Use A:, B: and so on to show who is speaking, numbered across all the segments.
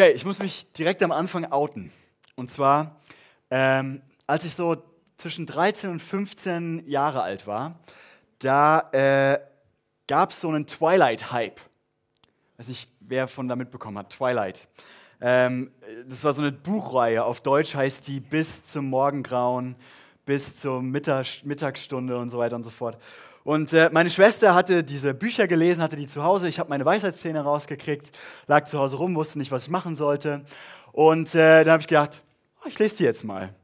A: Okay, ich muss mich direkt am Anfang outen. Und zwar, ähm, als ich so zwischen 13 und 15 Jahre alt war, da äh, gab es so einen Twilight-Hype. Weiß nicht, wer von da mitbekommen hat, Twilight. Ähm, das war so eine Buchreihe. Auf Deutsch heißt die bis zum Morgengrauen, bis zur Mittag, Mittagsstunde und so weiter und so fort. Und äh, meine Schwester hatte diese Bücher gelesen, hatte die zu Hause. Ich habe meine Weisheitszähne rausgekriegt, lag zu Hause rum, wusste nicht, was ich machen sollte. Und äh, dann habe ich gedacht, oh, ich lese die jetzt mal.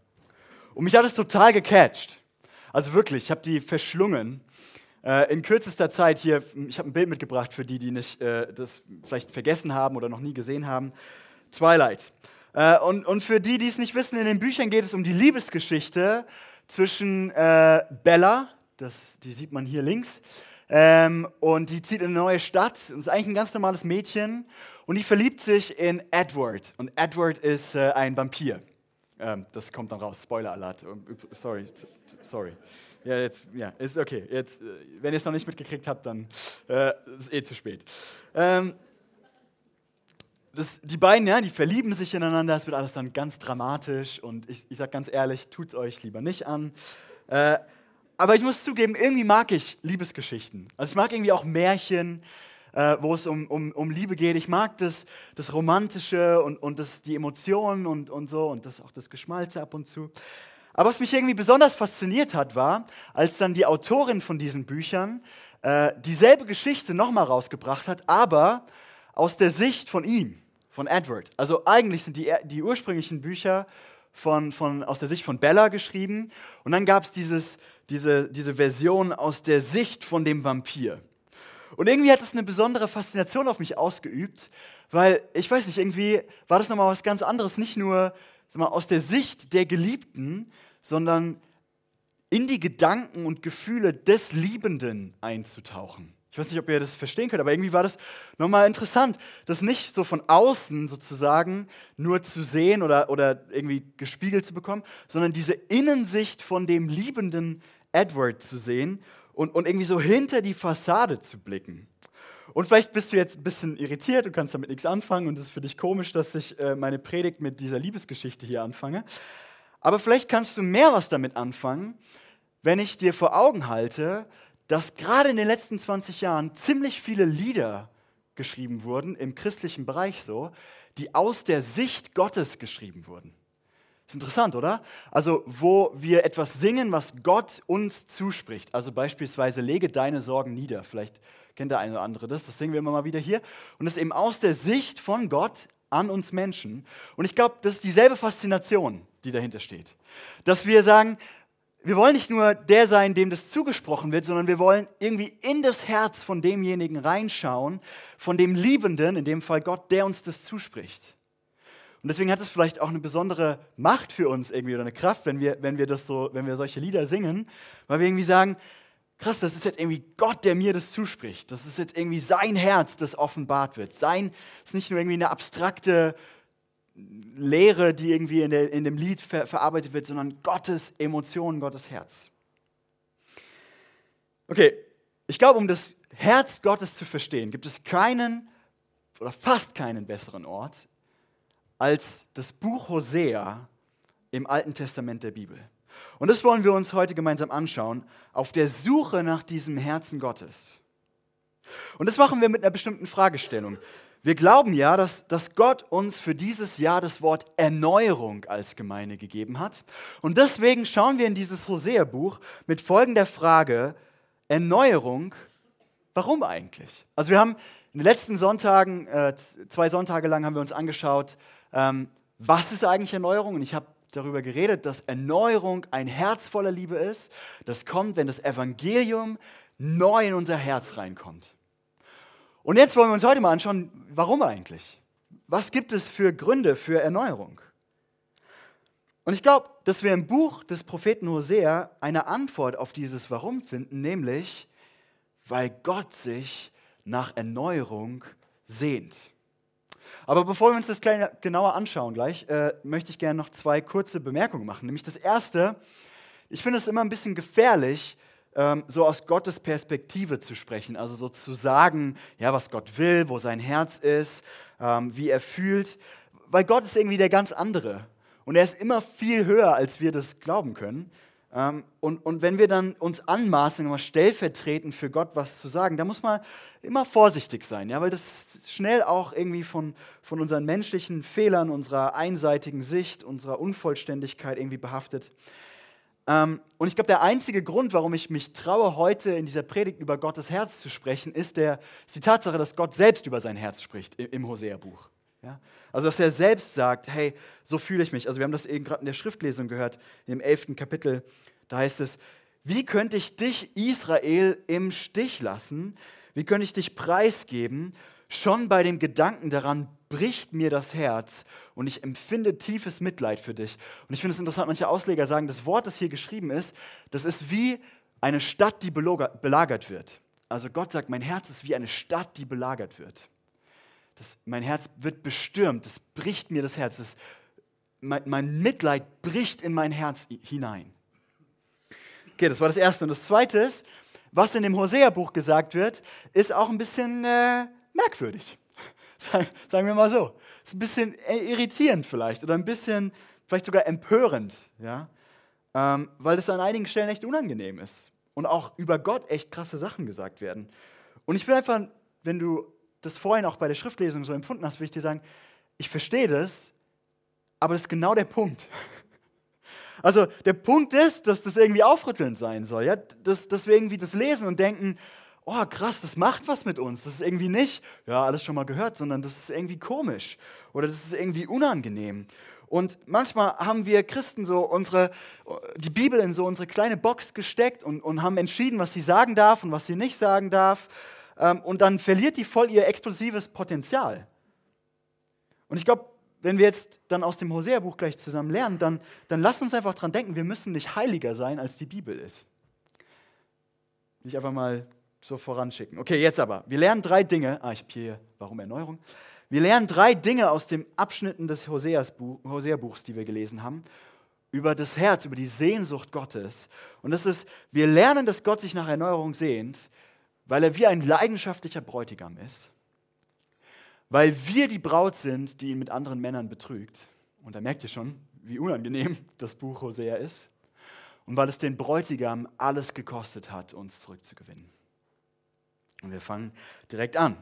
A: Und mich hat es total gecatcht. Also wirklich, ich habe die verschlungen. Äh, in kürzester Zeit hier, ich habe ein Bild mitgebracht für die, die nicht, das vielleicht vergessen haben oder noch nie gesehen haben. Twilight. Und, für die, die es nicht wissen, in den Büchern geht es um die Liebesgeschichte zwischen Bella, das, die sieht man hier links. Ähm, und die zieht in eine neue Stadt und ist eigentlich ein ganz normales Mädchen. Und die verliebt sich in Edward. Und Edward ist äh, ein Vampir. Ähm, das kommt dann raus. Spoiler Alert. Ähm, sorry, sorry. Ja, jetzt, ja, ist okay. Jetzt, äh, wenn ihr es noch nicht mitgekriegt habt, dann äh, ist eh zu spät. Ähm, das, die beiden, ja, die verlieben sich ineinander. Es wird alles dann ganz dramatisch. Und ich, ich sage ganz ehrlich, tut es euch lieber nicht an. Äh, aber ich muss zugeben, irgendwie mag ich Liebesgeschichten. Also ich mag irgendwie auch Märchen, äh, wo es um, um, um Liebe geht. Ich mag das, das Romantische und, und das, die Emotionen und, und so und das, auch das Geschmalze ab und zu. Aber was mich irgendwie besonders fasziniert hat, war, als dann die Autorin von diesen Büchern äh, dieselbe Geschichte nochmal rausgebracht hat, aber aus der Sicht von ihm, von Edward. Also eigentlich sind die, die ursprünglichen Bücher von, von, aus der Sicht von Bella geschrieben und dann gab es dieses diese, diese Version aus der Sicht von dem Vampir. Und irgendwie hat es eine besondere Faszination auf mich ausgeübt, weil ich weiß nicht, irgendwie war das nochmal was ganz anderes, nicht nur mal, aus der Sicht der Geliebten, sondern in die Gedanken und Gefühle des Liebenden einzutauchen. Ich weiß nicht, ob ihr das verstehen könnt, aber irgendwie war das nochmal interessant, das nicht so von außen sozusagen nur zu sehen oder, oder irgendwie gespiegelt zu bekommen, sondern diese Innensicht von dem Liebenden Edward zu sehen und, und irgendwie so hinter die Fassade zu blicken. Und vielleicht bist du jetzt ein bisschen irritiert, du kannst damit nichts anfangen und es ist für dich komisch, dass ich äh, meine Predigt mit dieser Liebesgeschichte hier anfange. Aber vielleicht kannst du mehr was damit anfangen, wenn ich dir vor Augen halte, dass gerade in den letzten 20 Jahren ziemlich viele Lieder geschrieben wurden, im christlichen Bereich so, die aus der Sicht Gottes geschrieben wurden. Ist interessant, oder? Also, wo wir etwas singen, was Gott uns zuspricht. Also beispielsweise, lege deine Sorgen nieder. Vielleicht kennt der eine oder andere das. Das singen wir immer mal wieder hier. Und das eben aus der Sicht von Gott an uns Menschen. Und ich glaube, das ist dieselbe Faszination, die dahinter steht. Dass wir sagen, wir wollen nicht nur der sein, dem das zugesprochen wird, sondern wir wollen irgendwie in das Herz von demjenigen reinschauen, von dem Liebenden, in dem Fall Gott, der uns das zuspricht. Und deswegen hat es vielleicht auch eine besondere Macht für uns irgendwie oder eine Kraft, wenn wir, wenn wir, das so, wenn wir solche Lieder singen, weil wir irgendwie sagen, krass, das ist jetzt irgendwie Gott, der mir das zuspricht. Das ist jetzt irgendwie sein Herz, das offenbart wird. Sein ist nicht nur irgendwie eine abstrakte Lehre, die irgendwie in, der, in dem Lied ver, verarbeitet wird, sondern Gottes Emotionen, Gottes Herz. Okay, ich glaube, um das Herz Gottes zu verstehen, gibt es keinen oder fast keinen besseren Ort als das Buch Hosea im Alten Testament der Bibel. Und das wollen wir uns heute gemeinsam anschauen, auf der Suche nach diesem Herzen Gottes. Und das machen wir mit einer bestimmten Fragestellung. Wir glauben ja, dass, dass Gott uns für dieses Jahr das Wort Erneuerung als Gemeinde gegeben hat. Und deswegen schauen wir in dieses Hosea-Buch mit folgender Frage, Erneuerung, warum eigentlich? Also wir haben in den letzten Sonntagen, äh, zwei Sonntage lang haben wir uns angeschaut, ähm, was ist eigentlich Erneuerung? Und ich habe darüber geredet, dass Erneuerung ein Herz voller Liebe ist. Das kommt, wenn das Evangelium neu in unser Herz reinkommt. Und jetzt wollen wir uns heute mal anschauen, warum eigentlich? Was gibt es für Gründe für Erneuerung? Und ich glaube, dass wir im Buch des Propheten Hosea eine Antwort auf dieses Warum finden, nämlich, weil Gott sich nach Erneuerung sehnt. Aber bevor wir uns das kleine, genauer anschauen gleich, äh, möchte ich gerne noch zwei kurze Bemerkungen machen. Nämlich das erste, ich finde es immer ein bisschen gefährlich, ähm, so aus Gottes Perspektive zu sprechen. Also so zu sagen, ja, was Gott will, wo sein Herz ist, ähm, wie er fühlt. weil Gott ist irgendwie der ganz andere. Und er ist immer viel höher, als wir das glauben können. Ähm, und, und wenn wir dann uns anmaßen, immer stellvertretend für Gott was zu sagen, da muss man immer vorsichtig sein, ja, weil das schnell auch irgendwie von, von unseren menschlichen Fehlern, unserer einseitigen Sicht, unserer Unvollständigkeit irgendwie behaftet. Ähm, und ich glaube, der einzige Grund, warum ich mich traue, heute in dieser Predigt über Gottes Herz zu sprechen, ist, der, ist die Tatsache, dass Gott selbst über sein Herz spricht im Hosea-Buch. Ja? Also, dass er selbst sagt, hey, so fühle ich mich. Also, wir haben das eben gerade in der Schriftlesung gehört, im elften Kapitel. Da heißt es, wie könnte ich dich, Israel, im Stich lassen? Wie könnte ich dich preisgeben? Schon bei dem Gedanken daran bricht mir das Herz und ich empfinde tiefes Mitleid für dich. Und ich finde es interessant, manche Ausleger sagen, das Wort, das hier geschrieben ist, das ist wie eine Stadt, die belagert wird. Also Gott sagt, mein Herz ist wie eine Stadt, die belagert wird. Das, mein Herz wird bestürmt, das bricht mir das Herz. Das, mein, mein Mitleid bricht in mein Herz hinein. Okay, das war das Erste. Und das Zweite ist, was in dem Hosea-Buch gesagt wird, ist auch ein bisschen äh, merkwürdig. Sagen wir mal so. Ist ein bisschen irritierend vielleicht oder ein bisschen, vielleicht sogar empörend, ja? Ähm, weil es an einigen Stellen echt unangenehm ist und auch über Gott echt krasse Sachen gesagt werden. Und ich will einfach, wenn du das vorhin auch bei der Schriftlesung so empfunden hast, will ich dir sagen, ich verstehe das, aber das ist genau der Punkt. Also der Punkt ist, dass das irgendwie aufrüttelnd sein soll, ja? dass, dass wir irgendwie das lesen und denken, oh krass, das macht was mit uns. Das ist irgendwie nicht, ja, alles schon mal gehört, sondern das ist irgendwie komisch oder das ist irgendwie unangenehm. Und manchmal haben wir Christen so unsere, die Bibel in so unsere kleine Box gesteckt und, und haben entschieden, was sie sagen darf und was sie nicht sagen darf. Ähm, und dann verliert die voll ihr explosives Potenzial. Und ich glaube, wenn wir jetzt dann aus dem Hosea-Buch gleich zusammen lernen, dann, dann lasst uns einfach dran denken, wir müssen nicht heiliger sein, als die Bibel ist. Will ich einfach mal so voranschicken. Okay, jetzt aber. Wir lernen drei Dinge. Ah, ich habe hier, warum Erneuerung? Wir lernen drei Dinge aus den Abschnitten des Hosea-Buchs, die wir gelesen haben, über das Herz, über die Sehnsucht Gottes. Und das ist, wir lernen, dass Gott sich nach Erneuerung sehnt, weil er wie ein leidenschaftlicher Bräutigam ist, weil wir die Braut sind, die ihn mit anderen Männern betrügt. Und da merkt ihr schon, wie unangenehm das Buch Hosea ist. Und weil es den Bräutigam alles gekostet hat, uns zurückzugewinnen. Und wir fangen direkt an.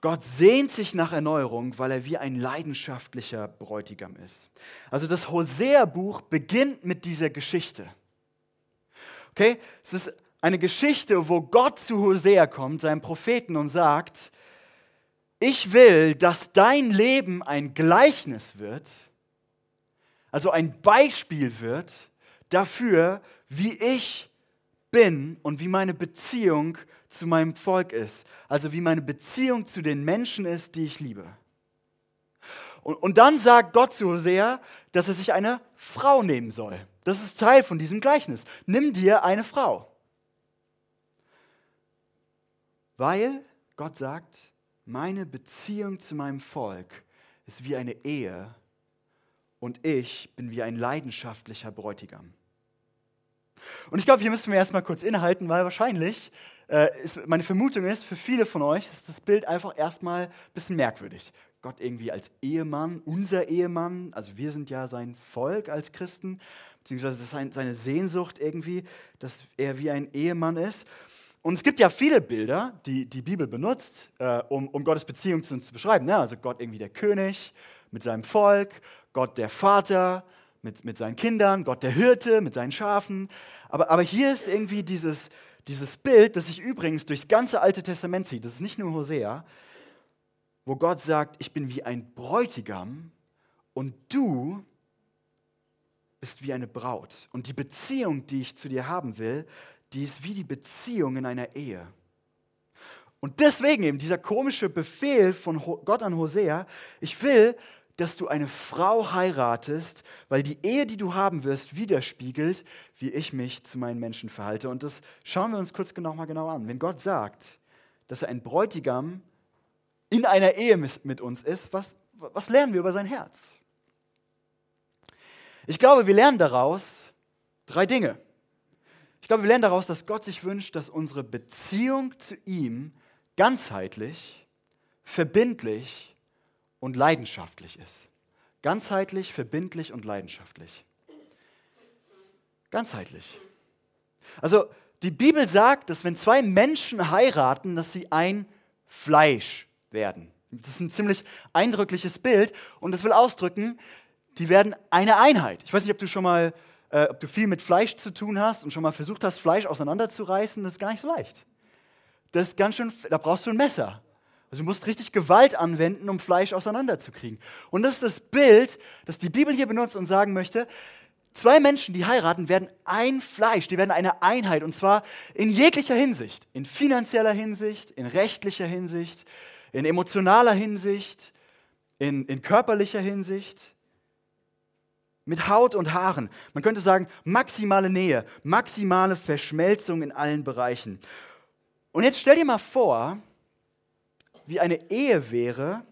A: Gott sehnt sich nach Erneuerung, weil er wie ein leidenschaftlicher Bräutigam ist. Also das Hosea-Buch beginnt mit dieser Geschichte. Okay, es ist eine Geschichte, wo Gott zu Hosea kommt, seinem Propheten, und sagt, ich will, dass dein Leben ein Gleichnis wird, also ein Beispiel wird dafür, wie ich bin und wie meine Beziehung zu meinem Volk ist. Also wie meine Beziehung zu den Menschen ist, die ich liebe. Und, und dann sagt Gott zu Hosea, dass er sich eine Frau nehmen soll. Das ist Teil von diesem Gleichnis. Nimm dir eine Frau. Weil Gott sagt, meine Beziehung zu meinem Volk ist wie eine Ehe und ich bin wie ein leidenschaftlicher Bräutigam. Und ich glaube, hier müssen wir erstmal kurz innehalten, weil wahrscheinlich, äh, ist, meine Vermutung ist, für viele von euch ist das Bild einfach erstmal ein bisschen merkwürdig. Gott irgendwie als Ehemann, unser Ehemann, also wir sind ja sein Volk als Christen, beziehungsweise das ist seine Sehnsucht irgendwie, dass er wie ein Ehemann ist. Und es gibt ja viele Bilder, die die Bibel benutzt, äh, um, um Gottes Beziehung zu uns zu beschreiben. Ne? Also Gott irgendwie der König mit seinem Volk, Gott der Vater mit, mit seinen Kindern, Gott der Hirte mit seinen Schafen. Aber, aber hier ist irgendwie dieses, dieses Bild, das sich übrigens durchs ganze Alte Testament zieht. Das ist nicht nur Hosea, wo Gott sagt, ich bin wie ein Bräutigam und du bist wie eine Braut. Und die Beziehung, die ich zu dir haben will, die ist wie die Beziehung in einer Ehe. Und deswegen eben dieser komische Befehl von Gott an Hosea, ich will, dass du eine Frau heiratest, weil die Ehe, die du haben wirst, widerspiegelt, wie ich mich zu meinen Menschen verhalte. Und das schauen wir uns kurz genau mal genau an. Wenn Gott sagt, dass er ein Bräutigam in einer Ehe mit uns ist, was, was lernen wir über sein Herz? Ich glaube, wir lernen daraus drei Dinge. Ich glaube, wir lernen daraus, dass Gott sich wünscht, dass unsere Beziehung zu ihm ganzheitlich, verbindlich und leidenschaftlich ist. Ganzheitlich, verbindlich und leidenschaftlich. Ganzheitlich. Also die Bibel sagt, dass wenn zwei Menschen heiraten, dass sie ein Fleisch werden. Das ist ein ziemlich eindrückliches Bild und das will ausdrücken, die werden eine Einheit. Ich weiß nicht, ob du schon mal, äh, ob du viel mit Fleisch zu tun hast und schon mal versucht hast, Fleisch auseinanderzureißen. Das ist gar nicht so leicht. Das ist ganz schön, da brauchst du ein Messer. Also du musst richtig Gewalt anwenden, um Fleisch auseinanderzukriegen. Und das ist das Bild, das die Bibel hier benutzt und sagen möchte, zwei Menschen, die heiraten, werden ein Fleisch, die werden eine Einheit. Und zwar in jeglicher Hinsicht. In finanzieller Hinsicht, in rechtlicher Hinsicht, in emotionaler Hinsicht, in, in körperlicher Hinsicht mit Haut und Haaren. Man könnte sagen, maximale Nähe, maximale Verschmelzung in allen Bereichen. Und jetzt stell dir mal vor, wie eine Ehe wäre,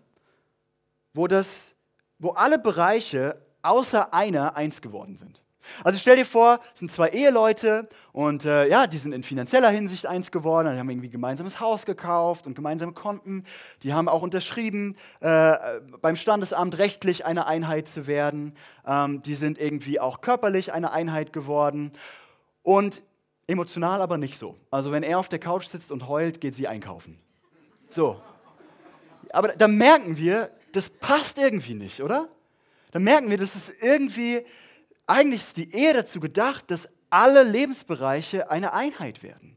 A: wo, das, wo alle Bereiche außer einer eins geworden sind. Also stell dir vor, es sind zwei Eheleute und äh, ja, die sind in finanzieller Hinsicht eins geworden, die haben irgendwie gemeinsames Haus gekauft und gemeinsame Konten. Die haben auch unterschrieben, äh, beim Standesamt rechtlich eine Einheit zu werden. Ähm, die sind irgendwie auch körperlich eine Einheit geworden und emotional aber nicht so. Also wenn er auf der Couch sitzt und heult, geht sie einkaufen. So. Aber da merken wir, das passt irgendwie nicht, oder? Da merken wir, das ist irgendwie eigentlich ist die Ehe dazu gedacht, dass alle Lebensbereiche eine Einheit werden.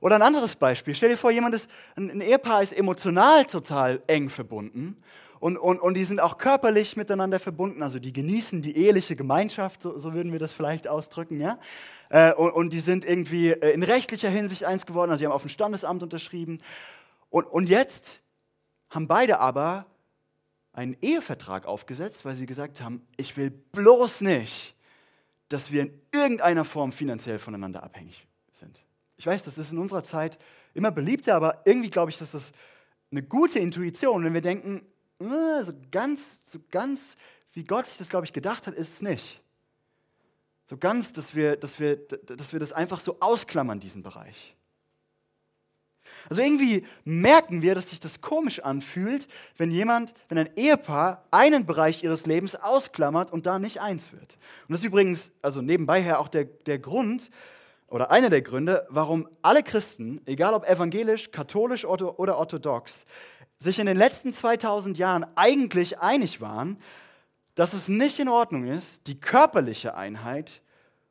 A: Oder ein anderes Beispiel. Stell dir vor, jemand ist, ein Ehepaar ist emotional total eng verbunden und, und, und die sind auch körperlich miteinander verbunden. Also die genießen die eheliche Gemeinschaft, so, so würden wir das vielleicht ausdrücken. Ja? Äh, und, und die sind irgendwie äh, in rechtlicher Hinsicht eins geworden. Also sie haben auf dem Standesamt unterschrieben. Und, und jetzt haben beide aber einen Ehevertrag aufgesetzt, weil sie gesagt haben, ich will bloß nicht, dass wir in irgendeiner Form finanziell voneinander abhängig sind. Ich weiß, das ist in unserer Zeit immer beliebter, aber irgendwie glaube ich, dass das eine gute Intuition, wenn wir denken, äh, so ganz, so ganz, wie Gott sich das, glaube ich, gedacht hat, ist es nicht. So ganz, dass wir, dass wir, dass wir das einfach so ausklammern, diesen Bereich. Also irgendwie merken wir, dass sich das komisch anfühlt, wenn jemand, wenn ein Ehepaar einen Bereich ihres Lebens ausklammert und da nicht eins wird. Und das ist übrigens, also nebenbei her auch der, der Grund oder einer der Gründe, warum alle Christen, egal ob evangelisch, katholisch oder orthodox, sich in den letzten 2000 Jahren eigentlich einig waren, dass es nicht in Ordnung ist, die körperliche Einheit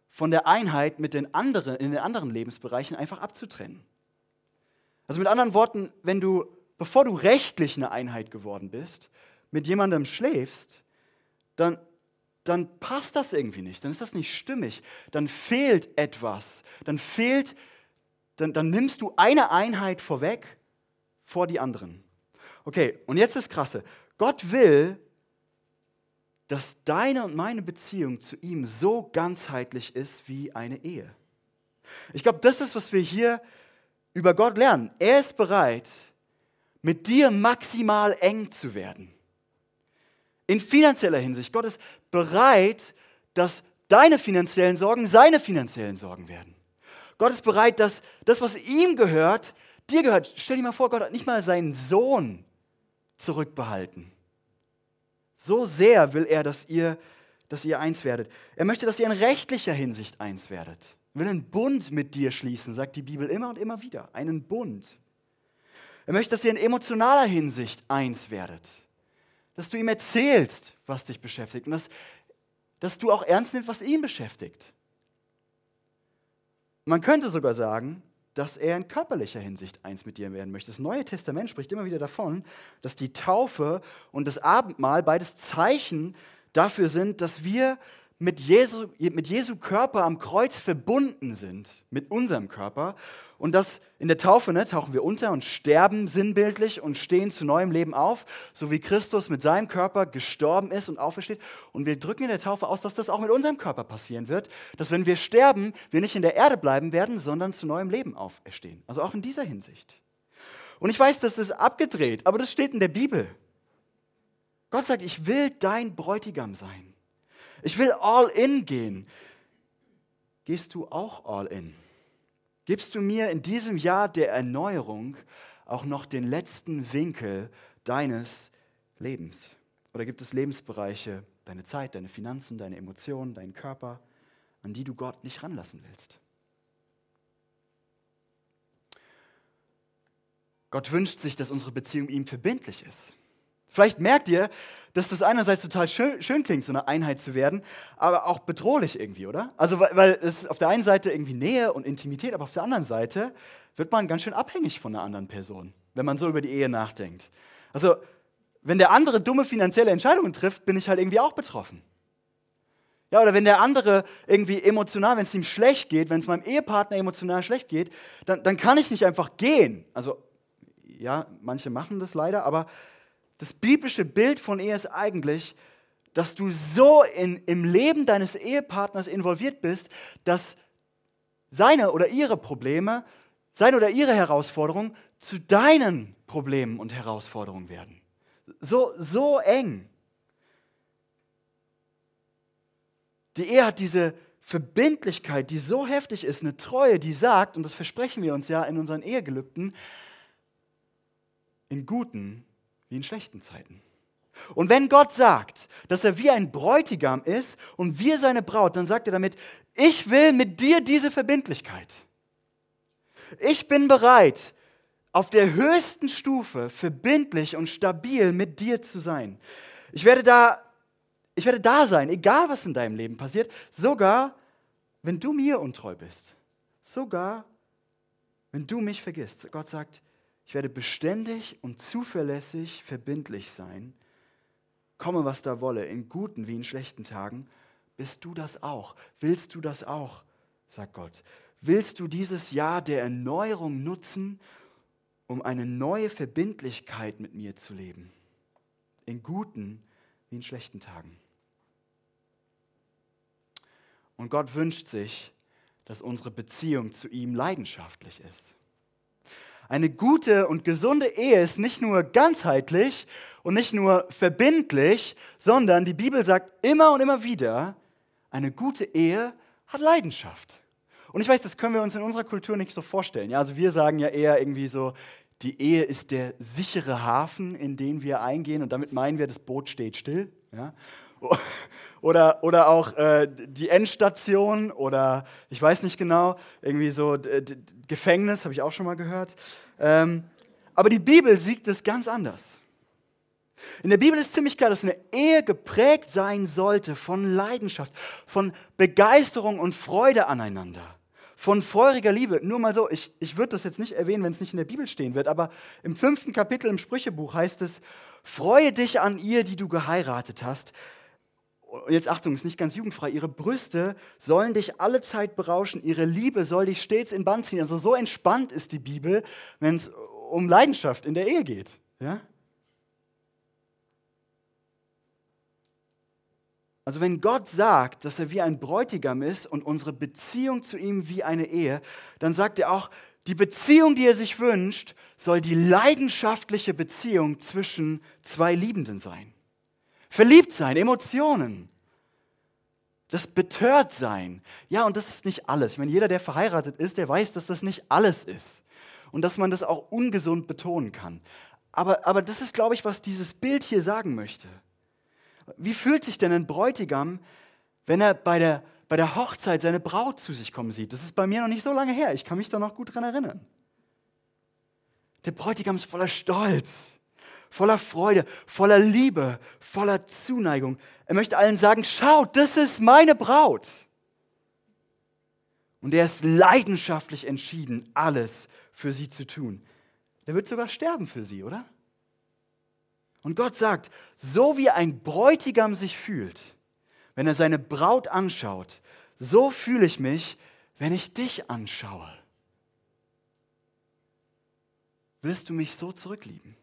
A: von der Einheit mit den anderen, in den anderen Lebensbereichen einfach abzutrennen. Also mit anderen Worten, wenn du, bevor du rechtlich eine Einheit geworden bist, mit jemandem schläfst, dann, dann passt das irgendwie nicht, dann ist das nicht stimmig, dann fehlt etwas, dann fehlt, dann, dann nimmst du eine Einheit vorweg vor die anderen. Okay, und jetzt das Krasse. Gott will, dass deine und meine Beziehung zu ihm so ganzheitlich ist wie eine Ehe. Ich glaube, das ist, was wir hier über Gott lernen. Er ist bereit, mit dir maximal eng zu werden. In finanzieller Hinsicht. Gott ist bereit, dass deine finanziellen Sorgen seine finanziellen Sorgen werden. Gott ist bereit, dass das, was ihm gehört, dir gehört. Stell dir mal vor, Gott hat nicht mal seinen Sohn zurückbehalten. So sehr will er, dass ihr, dass ihr eins werdet. Er möchte, dass ihr in rechtlicher Hinsicht eins werdet will einen Bund mit dir schließen, sagt die Bibel immer und immer wieder. Einen Bund. Er möchte, dass ihr in emotionaler Hinsicht eins werdet. Dass du ihm erzählst, was dich beschäftigt und dass, dass du auch ernst nimmst, was ihn beschäftigt. Man könnte sogar sagen, dass er in körperlicher Hinsicht eins mit dir werden möchte. Das Neue Testament spricht immer wieder davon, dass die Taufe und das Abendmahl beides Zeichen dafür sind, dass wir mit Jesu, mit Jesu Körper am Kreuz verbunden sind, mit unserem Körper. Und das in der Taufe ne, tauchen wir unter und sterben sinnbildlich und stehen zu neuem Leben auf, so wie Christus mit seinem Körper gestorben ist und aufersteht. Und wir drücken in der Taufe aus, dass das auch mit unserem Körper passieren wird, dass wenn wir sterben, wir nicht in der Erde bleiben werden, sondern zu neuem Leben auferstehen. Also auch in dieser Hinsicht. Und ich weiß, das ist abgedreht, aber das steht in der Bibel. Gott sagt, ich will dein Bräutigam sein. Ich will all in gehen. Gehst du auch all in? Gibst du mir in diesem Jahr der Erneuerung auch noch den letzten Winkel deines Lebens? Oder gibt es Lebensbereiche, deine Zeit, deine Finanzen, deine Emotionen, deinen Körper, an die du Gott nicht ranlassen willst? Gott wünscht sich, dass unsere Beziehung ihm verbindlich ist. Vielleicht merkt ihr, dass das einerseits total schön, schön, klingt, so eine Einheit zu werden, aber auch bedrohlich irgendwie, oder? Also, weil, es auf der einen Seite irgendwie Nähe und Intimität, aber auf der anderen Seite wird man ganz schön abhängig von einer anderen Person, wenn man so über die Ehe nachdenkt. Also, wenn der andere dumme finanzielle Entscheidungen trifft, bin ich halt irgendwie auch betroffen. Ja, oder wenn der andere irgendwie emotional, wenn es ihm schlecht geht, wenn es meinem Ehepartner emotional schlecht geht, dann, dann kann ich nicht einfach gehen. Also, ja, manche machen das leider, aber das biblische Bild von Ehe ist eigentlich, dass du so in, im Leben deines Ehepartners involviert bist, dass seine oder ihre Probleme, seine oder ihre Herausforderungen zu deinen Problemen und Herausforderungen werden. So, so eng. Die Ehe hat diese Verbindlichkeit, die so heftig ist, eine Treue, die sagt, und das versprechen wir uns ja in unseren Ehegelübden, in guten wie in schlechten Zeiten. Und wenn Gott sagt, dass er wie ein Bräutigam ist und wir seine Braut, dann sagt er damit, ich will mit dir diese Verbindlichkeit. Ich bin bereit, auf der höchsten Stufe verbindlich und stabil mit dir zu sein. Ich werde da, ich werde da sein, egal was in deinem Leben passiert, sogar wenn du mir untreu bist. Sogar wenn du mich vergisst. Gott sagt, ich werde beständig und zuverlässig verbindlich sein. Komme, was da wolle, in guten wie in schlechten Tagen. Bist du das auch? Willst du das auch? sagt Gott. Willst du dieses Jahr der Erneuerung nutzen, um eine neue Verbindlichkeit mit mir zu leben? In guten wie in schlechten Tagen. Und Gott wünscht sich, dass unsere Beziehung zu ihm leidenschaftlich ist. Eine gute und gesunde Ehe ist nicht nur ganzheitlich und nicht nur verbindlich, sondern die Bibel sagt immer und immer wieder, eine gute Ehe hat Leidenschaft. Und ich weiß, das können wir uns in unserer Kultur nicht so vorstellen. Ja, also wir sagen ja eher irgendwie so, die Ehe ist der sichere Hafen, in den wir eingehen und damit meinen wir, das Boot steht still. Ja? Oder, oder auch äh, die Endstation oder ich weiß nicht genau, irgendwie so Gefängnis, habe ich auch schon mal gehört. Ähm, aber die Bibel sieht es ganz anders. In der Bibel ist ziemlich klar, dass eine Ehe geprägt sein sollte von Leidenschaft, von Begeisterung und Freude aneinander, von feuriger Liebe. Nur mal so, ich, ich würde das jetzt nicht erwähnen, wenn es nicht in der Bibel stehen wird, aber im fünften Kapitel im Sprüchebuch heißt es, freue dich an ihr, die du geheiratet hast, und jetzt Achtung, ist nicht ganz jugendfrei, ihre Brüste sollen dich alle Zeit berauschen, ihre Liebe soll dich stets in Band ziehen. Also so entspannt ist die Bibel, wenn es um Leidenschaft in der Ehe geht. Ja? Also wenn Gott sagt, dass er wie ein Bräutigam ist und unsere Beziehung zu ihm wie eine Ehe, dann sagt er auch, die Beziehung, die er sich wünscht, soll die leidenschaftliche Beziehung zwischen zwei Liebenden sein. Verliebt sein, Emotionen. Das betört sein. Ja, und das ist nicht alles. Ich meine, jeder, der verheiratet ist, der weiß, dass das nicht alles ist. Und dass man das auch ungesund betonen kann. Aber, aber das ist, glaube ich, was dieses Bild hier sagen möchte. Wie fühlt sich denn ein Bräutigam, wenn er bei der, bei der Hochzeit seine Braut zu sich kommen sieht? Das ist bei mir noch nicht so lange her. Ich kann mich da noch gut dran erinnern. Der Bräutigam ist voller Stolz voller Freude, voller Liebe, voller Zuneigung. Er möchte allen sagen, schaut, das ist meine Braut. Und er ist leidenschaftlich entschieden, alles für sie zu tun. Der wird sogar sterben für sie, oder? Und Gott sagt, so wie ein Bräutigam sich fühlt, wenn er seine Braut anschaut, so fühle ich mich, wenn ich dich anschaue. Wirst du mich so zurücklieben?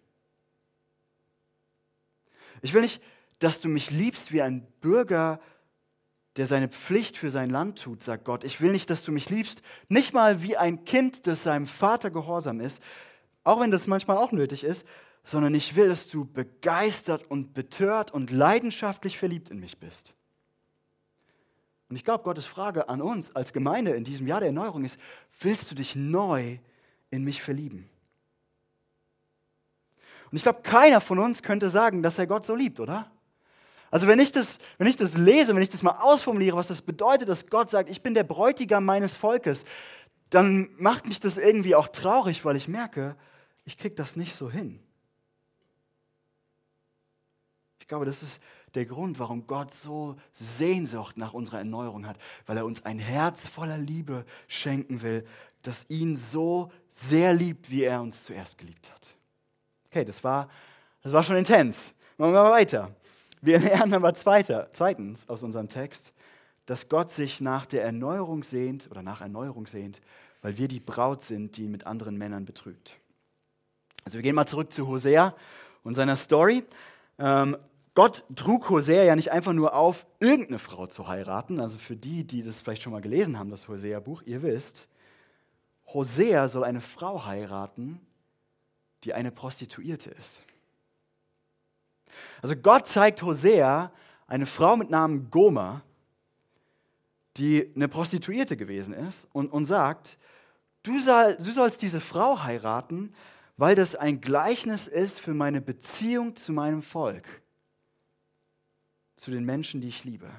A: Ich will nicht, dass du mich liebst wie ein Bürger, der seine Pflicht für sein Land tut, sagt Gott. Ich will nicht, dass du mich liebst, nicht mal wie ein Kind, das seinem Vater gehorsam ist, auch wenn das manchmal auch nötig ist, sondern ich will, dass du begeistert und betört und leidenschaftlich verliebt in mich bist. Und ich glaube, Gottes Frage an uns als Gemeinde in diesem Jahr der Erneuerung ist, willst du dich neu in mich verlieben? Und ich glaube, keiner von uns könnte sagen, dass er Gott so liebt, oder? Also wenn ich, das, wenn ich das lese, wenn ich das mal ausformuliere, was das bedeutet, dass Gott sagt, ich bin der Bräutigam meines Volkes, dann macht mich das irgendwie auch traurig, weil ich merke, ich kriege das nicht so hin. Ich glaube, das ist der Grund, warum Gott so Sehnsucht nach unserer Erneuerung hat, weil er uns ein Herz voller Liebe schenken will, das ihn so sehr liebt, wie er uns zuerst geliebt hat. Okay, das war, das war schon intens. Machen wir mal weiter. Wir lernen aber zweiter, zweitens aus unserem Text, dass Gott sich nach der Erneuerung sehnt oder nach Erneuerung sehnt, weil wir die Braut sind, die ihn mit anderen Männern betrügt. Also wir gehen mal zurück zu Hosea und seiner Story. Ähm, Gott trug Hosea ja nicht einfach nur auf, irgendeine Frau zu heiraten. Also für die, die das vielleicht schon mal gelesen haben, das Hosea-Buch, ihr wisst, Hosea soll eine Frau heiraten, die eine Prostituierte ist. Also Gott zeigt Hosea eine Frau mit Namen Gomer, die eine Prostituierte gewesen ist und, und sagt, du, soll, du sollst diese Frau heiraten, weil das ein Gleichnis ist für meine Beziehung zu meinem Volk zu den Menschen, die ich liebe.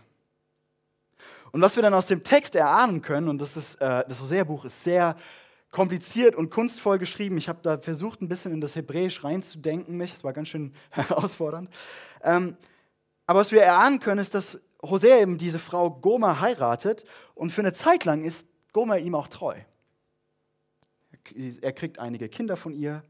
A: Und was wir dann aus dem Text erahnen können, und das, ist, äh, das Hosea-Buch ist sehr kompliziert und kunstvoll geschrieben. Ich habe da versucht, ein bisschen in das Hebräisch reinzudenken, mich. Es war ganz schön herausfordernd. Ähm, aber was wir erahnen können, ist, dass Hosea eben diese Frau Goma heiratet und für eine Zeit lang ist Goma ihm auch treu. Er kriegt einige Kinder von ihr,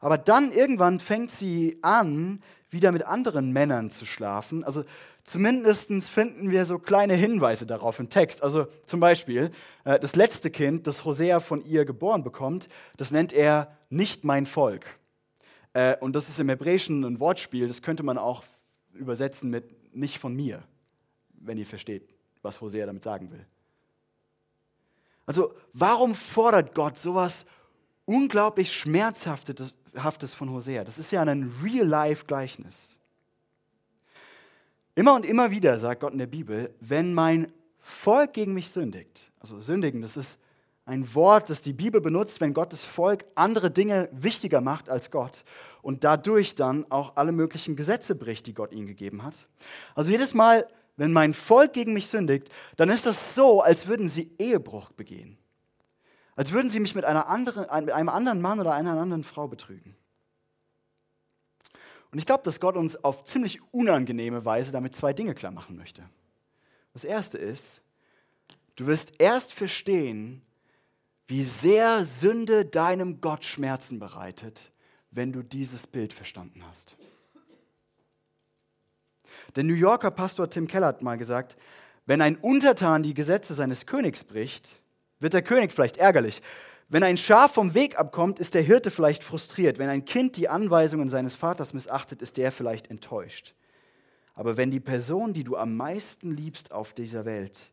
A: aber dann irgendwann fängt sie an, wieder mit anderen Männern zu schlafen. Also zumindest finden wir so kleine Hinweise darauf im Text. Also zum Beispiel, äh, das letzte Kind, das Hosea von ihr geboren bekommt, das nennt er nicht mein Volk. Äh, und das ist im Hebräischen ein Wortspiel, das könnte man auch übersetzen mit nicht von mir, wenn ihr versteht, was Hosea damit sagen will. Also warum fordert Gott sowas unglaublich Schmerzhaftes Haftes von Hosea. Das ist ja ein Real-Life-Gleichnis. Immer und immer wieder sagt Gott in der Bibel, wenn mein Volk gegen mich sündigt, also sündigen, das ist ein Wort, das die Bibel benutzt, wenn Gottes Volk andere Dinge wichtiger macht als Gott und dadurch dann auch alle möglichen Gesetze bricht, die Gott ihnen gegeben hat. Also jedes Mal, wenn mein Volk gegen mich sündigt, dann ist das so, als würden sie Ehebruch begehen. Als würden sie mich mit, einer anderen, mit einem anderen Mann oder einer anderen Frau betrügen. Und ich glaube, dass Gott uns auf ziemlich unangenehme Weise damit zwei Dinge klar machen möchte. Das erste ist, du wirst erst verstehen, wie sehr Sünde deinem Gott Schmerzen bereitet, wenn du dieses Bild verstanden hast. Der New Yorker Pastor Tim Keller hat mal gesagt, wenn ein Untertan die Gesetze seines Königs bricht, wird der König vielleicht ärgerlich. Wenn ein Schaf vom Weg abkommt, ist der Hirte vielleicht frustriert. Wenn ein Kind die Anweisungen seines Vaters missachtet, ist der vielleicht enttäuscht. Aber wenn die Person, die du am meisten liebst auf dieser Welt,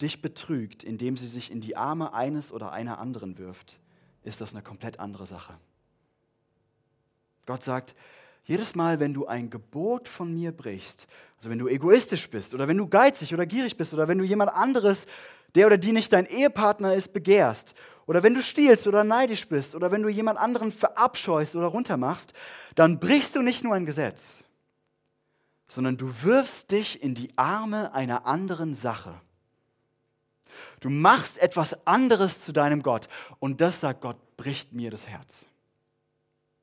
A: dich betrügt, indem sie sich in die Arme eines oder einer anderen wirft, ist das eine komplett andere Sache. Gott sagt, jedes Mal, wenn du ein Gebot von mir brichst, also wenn du egoistisch bist oder wenn du geizig oder gierig bist oder wenn du jemand anderes der oder die nicht dein Ehepartner ist, begehrst, oder wenn du stiehlst oder neidisch bist, oder wenn du jemand anderen verabscheust oder runtermachst, dann brichst du nicht nur ein Gesetz, sondern du wirfst dich in die Arme einer anderen Sache. Du machst etwas anderes zu deinem Gott. Und das, sagt Gott, bricht mir das Herz.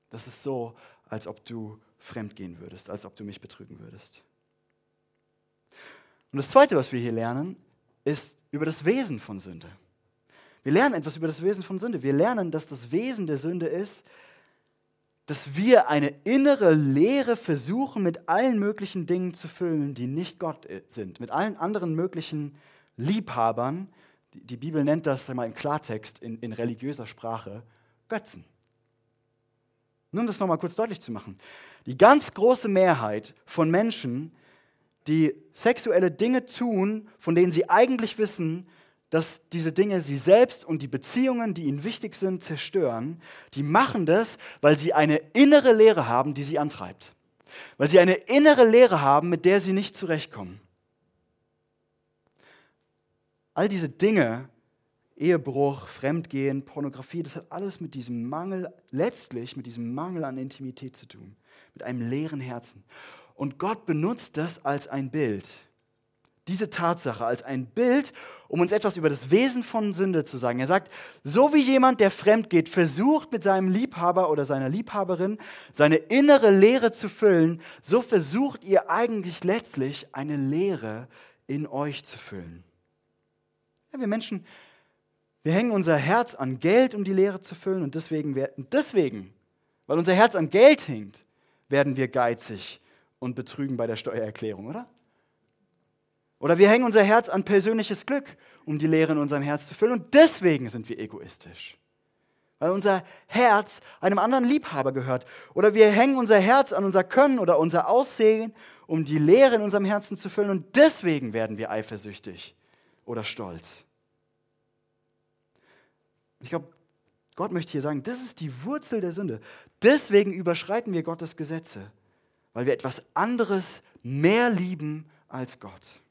A: Das ist so, als ob du fremdgehen würdest, als ob du mich betrügen würdest. Und das Zweite, was wir hier lernen, ist über das Wesen von Sünde. Wir lernen etwas über das Wesen von Sünde. Wir lernen, dass das Wesen der Sünde ist, dass wir eine innere Leere versuchen, mit allen möglichen Dingen zu füllen, die nicht Gott sind, mit allen anderen möglichen Liebhabern. Die Bibel nennt das mal im Klartext in, in religiöser Sprache Götzen. Nur um das nochmal kurz deutlich zu machen. Die ganz große Mehrheit von Menschen die sexuelle Dinge tun, von denen sie eigentlich wissen, dass diese Dinge sie selbst und die Beziehungen, die ihnen wichtig sind, zerstören, die machen das, weil sie eine innere Lehre haben, die sie antreibt. Weil sie eine innere Lehre haben, mit der sie nicht zurechtkommen. All diese Dinge Ehebruch, Fremdgehen, Pornografie, das hat alles mit diesem Mangel, letztlich mit diesem Mangel an Intimität zu tun, mit einem leeren Herzen. Und Gott benutzt das als ein Bild diese Tatsache als ein Bild, um uns etwas über das Wesen von Sünde zu sagen. Er sagt, so wie jemand, der fremd geht, versucht mit seinem Liebhaber oder seiner Liebhaberin seine innere Leere zu füllen, so versucht ihr eigentlich letztlich eine Leere in euch zu füllen. Ja, wir Menschen, wir hängen unser Herz an Geld, um die Leere zu füllen und deswegen, deswegen, weil unser Herz an Geld hängt, werden wir geizig und betrügen bei der Steuererklärung, oder? Oder wir hängen unser Herz an persönliches Glück, um die Leere in unserem Herz zu füllen. Und deswegen sind wir egoistisch. Weil unser Herz einem anderen Liebhaber gehört. Oder wir hängen unser Herz an unser Können oder unser Aussehen, um die Leere in unserem Herzen zu füllen. Und deswegen werden wir eifersüchtig oder stolz. Ich glaube, Gott möchte hier sagen, das ist die Wurzel der Sünde. Deswegen überschreiten wir Gottes Gesetze, weil wir etwas anderes mehr lieben als Gott.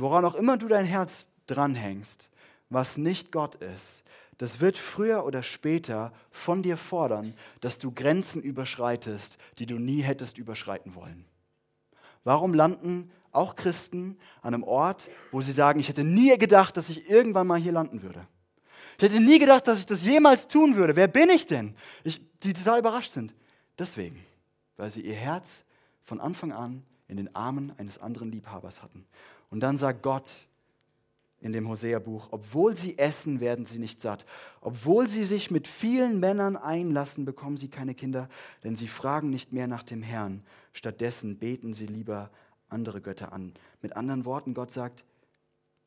A: Woran auch immer du dein Herz dranhängst, was nicht Gott ist, das wird früher oder später von dir fordern, dass du Grenzen überschreitest, die du nie hättest überschreiten wollen. Warum landen auch Christen an einem Ort, wo sie sagen, ich hätte nie gedacht, dass ich irgendwann mal hier landen würde? Ich hätte nie gedacht, dass ich das jemals tun würde. Wer bin ich denn? Ich, die total überrascht sind. Deswegen, weil sie ihr Herz von Anfang an in den Armen eines anderen Liebhabers hatten. Und dann sagt Gott in dem Hosea-Buch, obwohl sie essen, werden sie nicht satt. Obwohl sie sich mit vielen Männern einlassen, bekommen sie keine Kinder, denn sie fragen nicht mehr nach dem Herrn. Stattdessen beten sie lieber andere Götter an. Mit anderen Worten, Gott sagt,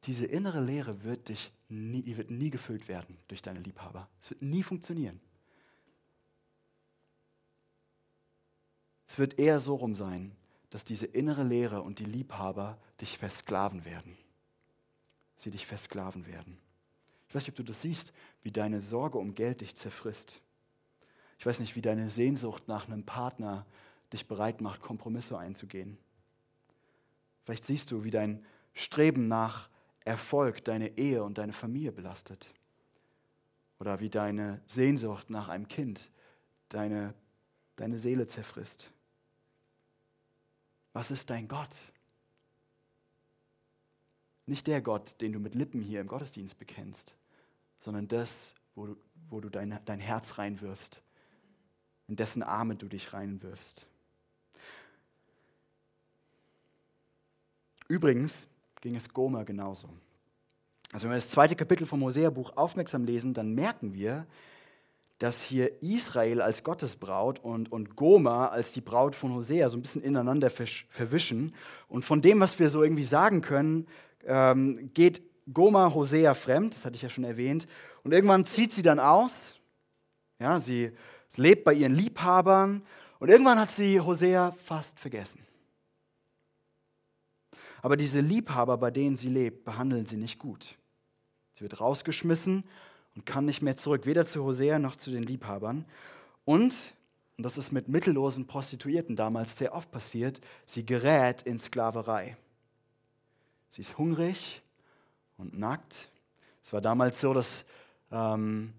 A: diese innere Leere wird, dich nie, wird nie gefüllt werden durch deine Liebhaber. Es wird nie funktionieren. Es wird eher so rum sein, dass diese innere Leere und die Liebhaber dich versklaven werden. Sie dich versklaven werden. Ich weiß nicht, ob du das siehst, wie deine Sorge um Geld dich zerfrisst. Ich weiß nicht, wie deine Sehnsucht nach einem Partner dich bereit macht, Kompromisse einzugehen. Vielleicht siehst du, wie dein Streben nach Erfolg deine Ehe und deine Familie belastet. Oder wie deine Sehnsucht nach einem Kind deine, deine Seele zerfrisst. Was ist dein Gott? Nicht der Gott, den du mit Lippen hier im Gottesdienst bekennst, sondern das, wo du, wo du dein, dein Herz reinwirfst, in dessen Arme du dich reinwirfst. Übrigens ging es Gomer genauso. Also wenn wir das zweite Kapitel vom Hosea-Buch aufmerksam lesen, dann merken wir, dass hier Israel als Gottesbraut und, und Gomer als die Braut von Hosea so ein bisschen ineinander verwischen. Und von dem, was wir so irgendwie sagen können, ähm, geht Gomer Hosea fremd, das hatte ich ja schon erwähnt. Und irgendwann zieht sie dann aus. Ja, sie lebt bei ihren Liebhabern. Und irgendwann hat sie Hosea fast vergessen. Aber diese Liebhaber, bei denen sie lebt, behandeln sie nicht gut. Sie wird rausgeschmissen und kann nicht mehr zurück, weder zu Hosea noch zu den Liebhabern. Und, und das ist mit mittellosen Prostituierten damals sehr oft passiert, sie gerät in Sklaverei. Sie ist hungrig und nackt. Es war damals so, dass ähm,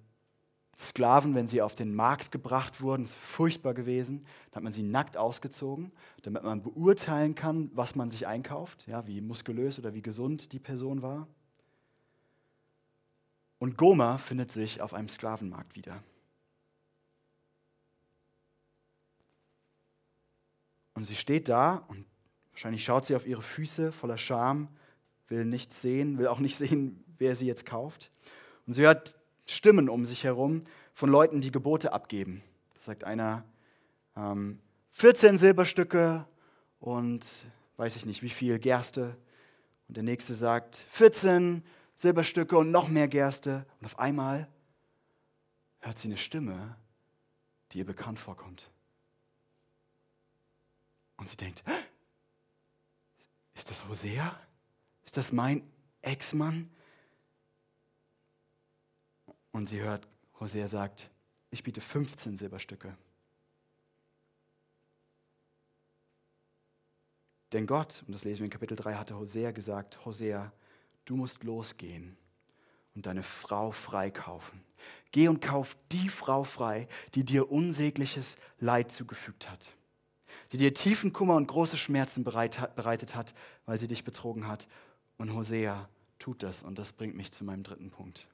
A: Sklaven, wenn sie auf den Markt gebracht wurden, ist furchtbar gewesen, da hat man sie nackt ausgezogen, damit man beurteilen kann, was man sich einkauft, ja, wie muskulös oder wie gesund die Person war. Und Gomer findet sich auf einem Sklavenmarkt wieder. Und sie steht da und wahrscheinlich schaut sie auf ihre Füße voller Scham, will nichts sehen, will auch nicht sehen, wer sie jetzt kauft. Und sie hört Stimmen um sich herum von Leuten, die Gebote abgeben. Das sagt einer, ähm, 14 Silberstücke und weiß ich nicht wie viel Gerste. Und der nächste sagt, 14 Silberstücke und noch mehr Gerste. Und auf einmal hört sie eine Stimme, die ihr bekannt vorkommt. Und sie denkt, ist das Hosea? Ist das mein Ex-Mann? Und sie hört, Hosea sagt, ich biete 15 Silberstücke. Denn Gott, und das lesen wir in Kapitel 3, hatte Hosea gesagt, Hosea, du musst losgehen und deine Frau freikaufen. Geh und kauf die Frau frei, die dir unsägliches Leid zugefügt hat, die dir tiefen Kummer und große Schmerzen bereitet hat, weil sie dich betrogen hat. Und Hosea tut das und das bringt mich zu meinem dritten Punkt.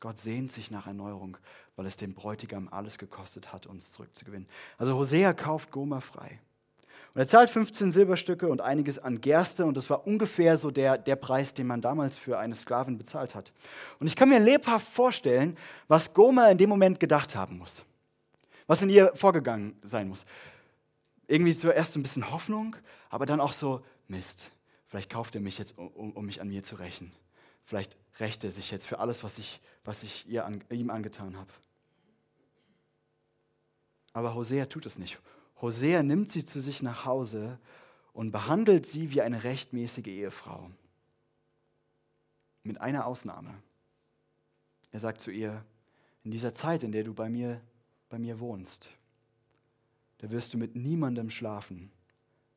A: Gott sehnt sich nach Erneuerung, weil es dem Bräutigam alles gekostet hat, uns zurückzugewinnen. Also Hosea kauft Goma frei. Und er zahlt 15 Silberstücke und einiges an Gerste und das war ungefähr so der, der Preis, den man damals für eine Sklavin bezahlt hat. Und ich kann mir lebhaft vorstellen, was Goma in dem Moment gedacht haben muss. Was in ihr vorgegangen sein muss. Irgendwie zuerst so ein bisschen Hoffnung, aber dann auch so, Mist, vielleicht kauft er mich jetzt, um, um mich an mir zu rächen. Vielleicht rächt er sich jetzt für alles, was ich, was ich ihr an, ihm angetan habe. Aber Hosea tut es nicht. Hosea nimmt sie zu sich nach Hause und behandelt sie wie eine rechtmäßige Ehefrau. Mit einer Ausnahme. Er sagt zu ihr, in dieser Zeit, in der du bei mir, bei mir wohnst, da wirst du mit niemandem schlafen,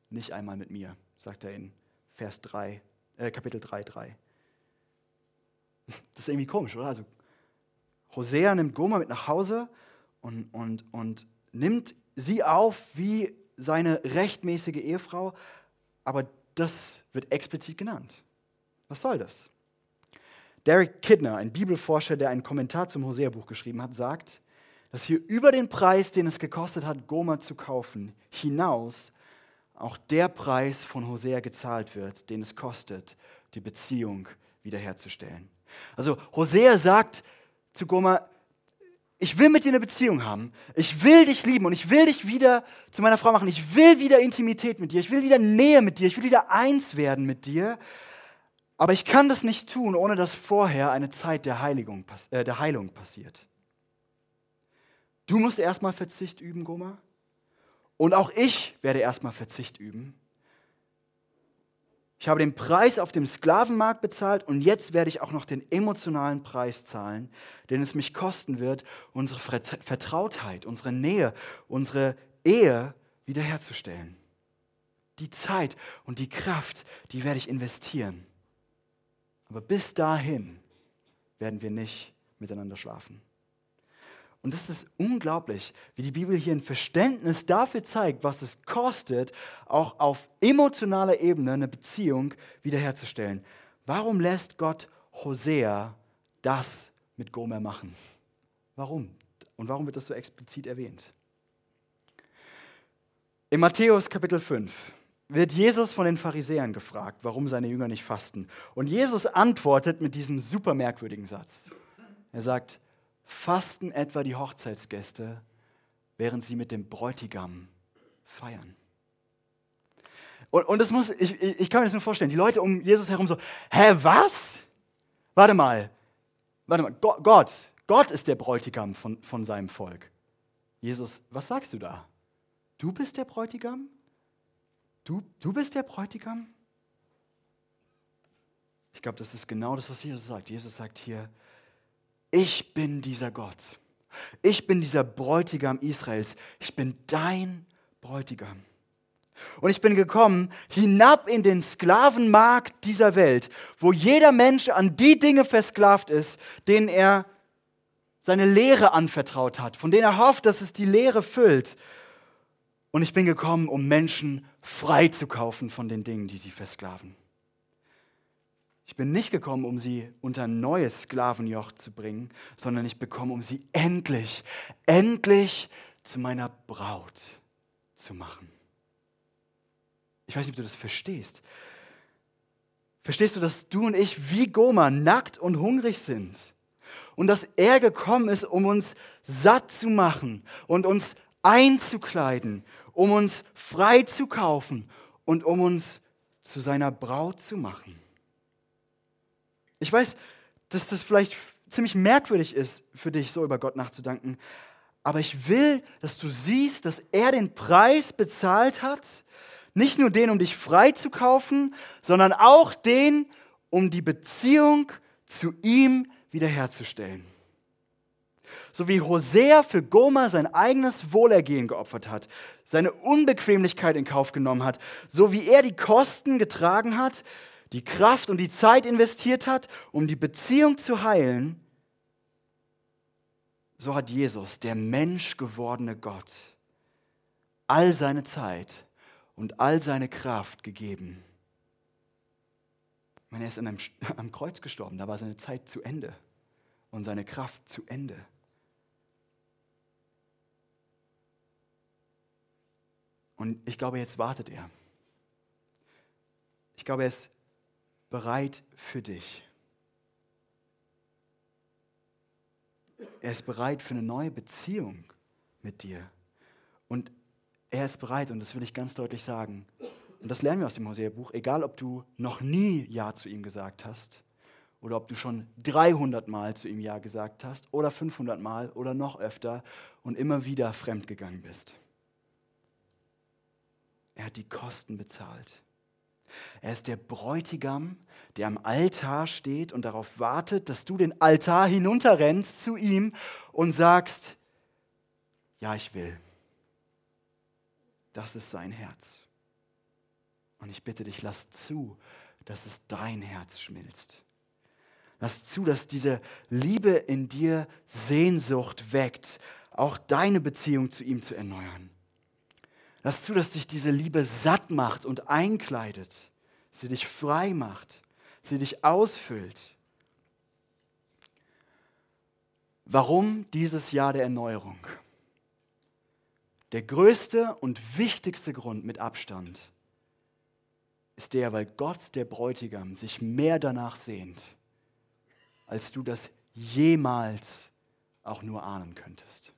A: nicht einmal mit mir, sagt er in Vers 3, äh, Kapitel 3, 3. Das ist irgendwie komisch, oder? Also Hosea nimmt Goma mit nach Hause und, und, und nimmt sie auf wie seine rechtmäßige Ehefrau, aber das wird explizit genannt. Was soll das? Derek Kidner, ein Bibelforscher, der einen Kommentar zum Hosea-Buch geschrieben hat, sagt, dass hier über den Preis, den es gekostet hat, Goma zu kaufen, hinaus auch der Preis von Hosea gezahlt wird, den es kostet, die Beziehung wiederherzustellen. Also Hosea sagt zu Goma, ich will mit dir eine Beziehung haben. Ich will dich lieben und ich will dich wieder zu meiner Frau machen. Ich will wieder Intimität mit dir. Ich will wieder Nähe mit dir. Ich will wieder eins werden mit dir. Aber ich kann das nicht tun, ohne dass vorher eine Zeit der, Heiligung, äh, der Heilung passiert. Du musst erstmal Verzicht üben, Goma. Und auch ich werde erstmal Verzicht üben. Ich habe den Preis auf dem Sklavenmarkt bezahlt und jetzt werde ich auch noch den emotionalen Preis zahlen, den es mich kosten wird, unsere Vertrautheit, unsere Nähe, unsere Ehe wiederherzustellen. Die Zeit und die Kraft, die werde ich investieren. Aber bis dahin werden wir nicht miteinander schlafen. Und das ist unglaublich, wie die Bibel hier ein Verständnis dafür zeigt, was es kostet, auch auf emotionaler Ebene eine Beziehung wiederherzustellen. Warum lässt Gott Hosea das mit Gomer machen? Warum? Und warum wird das so explizit erwähnt? In Matthäus Kapitel 5 wird Jesus von den Pharisäern gefragt, warum seine Jünger nicht fasten. Und Jesus antwortet mit diesem super merkwürdigen Satz. Er sagt, fasten etwa die Hochzeitsgäste, während sie mit dem Bräutigam feiern. Und, und das muss, ich, ich kann mir das nur vorstellen, die Leute um Jesus herum so, hä, was? Warte mal, warte mal, Gott, Gott ist der Bräutigam von, von seinem Volk. Jesus, was sagst du da? Du bist der Bräutigam? Du, du bist der Bräutigam? Ich glaube, das ist genau das, was Jesus sagt. Jesus sagt hier, ich bin dieser Gott. Ich bin dieser Bräutigam Israels. Ich bin dein Bräutigam. Und ich bin gekommen hinab in den Sklavenmarkt dieser Welt, wo jeder Mensch an die Dinge versklavt ist, denen er seine Lehre anvertraut hat, von denen er hofft, dass es die Lehre füllt. Und ich bin gekommen, um Menschen frei zu kaufen von den Dingen, die sie versklaven. Ich bin nicht gekommen, um sie unter ein neues Sklavenjoch zu bringen, sondern ich bekomme, um sie endlich, endlich zu meiner Braut zu machen. Ich weiß nicht, ob du das verstehst. Verstehst du, dass du und ich wie Goma nackt und hungrig sind? Und dass er gekommen ist, um uns satt zu machen und uns einzukleiden, um uns frei zu kaufen und um uns zu seiner Braut zu machen. Ich weiß, dass das vielleicht ziemlich merkwürdig ist für dich, so über Gott nachzudenken. Aber ich will, dass du siehst, dass er den Preis bezahlt hat. Nicht nur den, um dich frei zu kaufen, sondern auch den, um die Beziehung zu ihm wiederherzustellen. So wie Hosea für Goma sein eigenes Wohlergehen geopfert hat, seine Unbequemlichkeit in Kauf genommen hat, so wie er die Kosten getragen hat, die Kraft und die Zeit investiert hat, um die Beziehung zu heilen, so hat Jesus, der Mensch gewordene Gott, all seine Zeit und all seine Kraft gegeben. Ich meine, er ist einem, am Kreuz gestorben, da war seine Zeit zu Ende und seine Kraft zu Ende. Und ich glaube, jetzt wartet er. Ich glaube, er ist bereit für dich. Er ist bereit für eine neue Beziehung mit dir. Und er ist bereit, und das will ich ganz deutlich sagen, und das lernen wir aus dem Hosea-Buch, egal ob du noch nie Ja zu ihm gesagt hast oder ob du schon 300 Mal zu ihm Ja gesagt hast oder 500 Mal oder noch öfter und immer wieder fremdgegangen bist. Er hat die Kosten bezahlt. Er ist der Bräutigam, der am Altar steht und darauf wartet, dass du den Altar hinunterrennst zu ihm und sagst, ja, ich will. Das ist sein Herz. Und ich bitte dich, lass zu, dass es dein Herz schmilzt. Lass zu, dass diese Liebe in dir Sehnsucht weckt, auch deine Beziehung zu ihm zu erneuern. Lass zu, dass dich diese Liebe satt macht und einkleidet, sie dich frei macht, sie dich ausfüllt. Warum dieses Jahr der Erneuerung? Der größte und wichtigste Grund mit Abstand ist der, weil Gott, der Bräutigam, sich mehr danach sehnt, als du das jemals auch nur ahnen könntest.